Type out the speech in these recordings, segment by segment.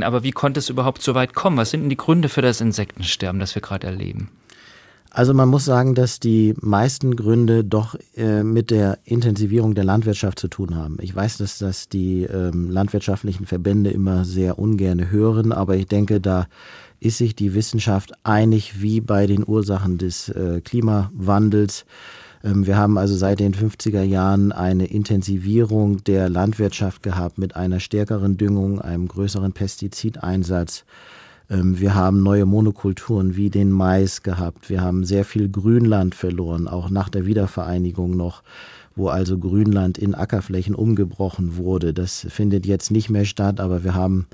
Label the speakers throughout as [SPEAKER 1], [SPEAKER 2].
[SPEAKER 1] Aber wie konnte es überhaupt so weit kommen? Was sind denn die Gründe für das Insektensterben, das wir gerade erleben?
[SPEAKER 2] Also man muss sagen, dass die meisten Gründe doch äh, mit der Intensivierung der Landwirtschaft zu tun haben. Ich weiß, dass das die ähm, landwirtschaftlichen Verbände immer sehr ungern hören, aber ich denke, da ist sich die Wissenschaft einig wie bei den Ursachen des äh, Klimawandels. Ähm, wir haben also seit den 50er Jahren eine Intensivierung der Landwirtschaft gehabt mit einer stärkeren Düngung, einem größeren Pestizideinsatz. Ähm, wir haben neue Monokulturen wie den Mais gehabt. Wir haben sehr viel Grünland verloren, auch nach der Wiedervereinigung noch, wo also Grünland in Ackerflächen umgebrochen wurde. Das findet jetzt nicht mehr statt, aber wir haben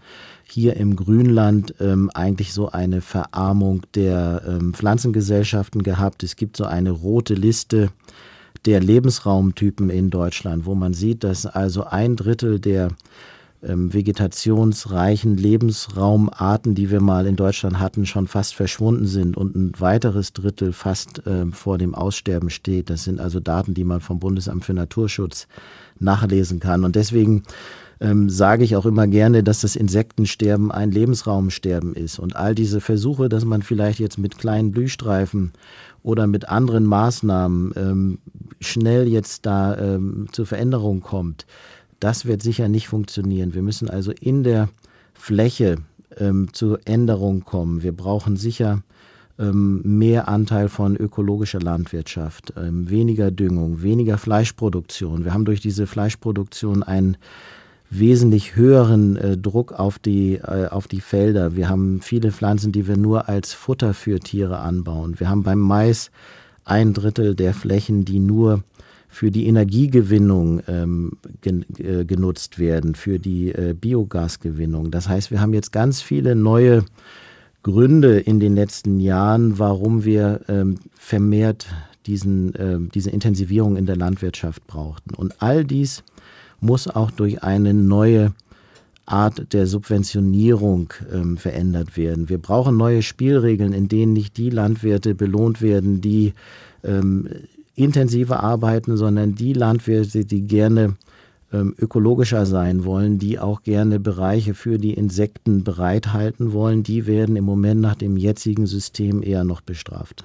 [SPEAKER 2] hier im Grünland ähm, eigentlich so eine Verarmung der ähm, Pflanzengesellschaften gehabt. Es gibt so eine rote Liste der Lebensraumtypen in Deutschland, wo man sieht, dass also ein Drittel der ähm, vegetationsreichen Lebensraumarten, die wir mal in Deutschland hatten, schon fast verschwunden sind und ein weiteres Drittel fast äh, vor dem Aussterben steht. Das sind also Daten, die man vom Bundesamt für Naturschutz nachlesen kann. Und deswegen ähm, sage ich auch immer gerne, dass das Insektensterben ein Lebensraumsterben ist. Und all diese Versuche, dass man vielleicht jetzt mit kleinen Blühstreifen oder mit anderen Maßnahmen ähm, schnell jetzt da ähm, zur Veränderung kommt, das wird sicher nicht funktionieren. Wir müssen also in der Fläche ähm, zur Änderung kommen. Wir brauchen sicher ähm, mehr Anteil von ökologischer Landwirtschaft, ähm, weniger Düngung, weniger Fleischproduktion. Wir haben durch diese Fleischproduktion einen wesentlich höheren äh, Druck auf die, äh, auf die Felder. Wir haben viele Pflanzen, die wir nur als Futter für Tiere anbauen. Wir haben beim Mais ein Drittel der Flächen, die nur für die Energiegewinnung ähm, gen, äh, genutzt werden, für die äh, Biogasgewinnung. Das heißt, wir haben jetzt ganz viele neue Gründe in den letzten Jahren, warum wir ähm, vermehrt diesen, äh, diese Intensivierung in der Landwirtschaft brauchten. Und all dies muss auch durch eine neue Art der Subventionierung ähm, verändert werden. Wir brauchen neue Spielregeln, in denen nicht die Landwirte belohnt werden, die ähm, intensiver arbeiten, sondern die Landwirte, die gerne ähm, ökologischer sein wollen, die auch gerne Bereiche für die Insekten bereithalten wollen, die werden im Moment nach dem jetzigen System eher noch bestraft.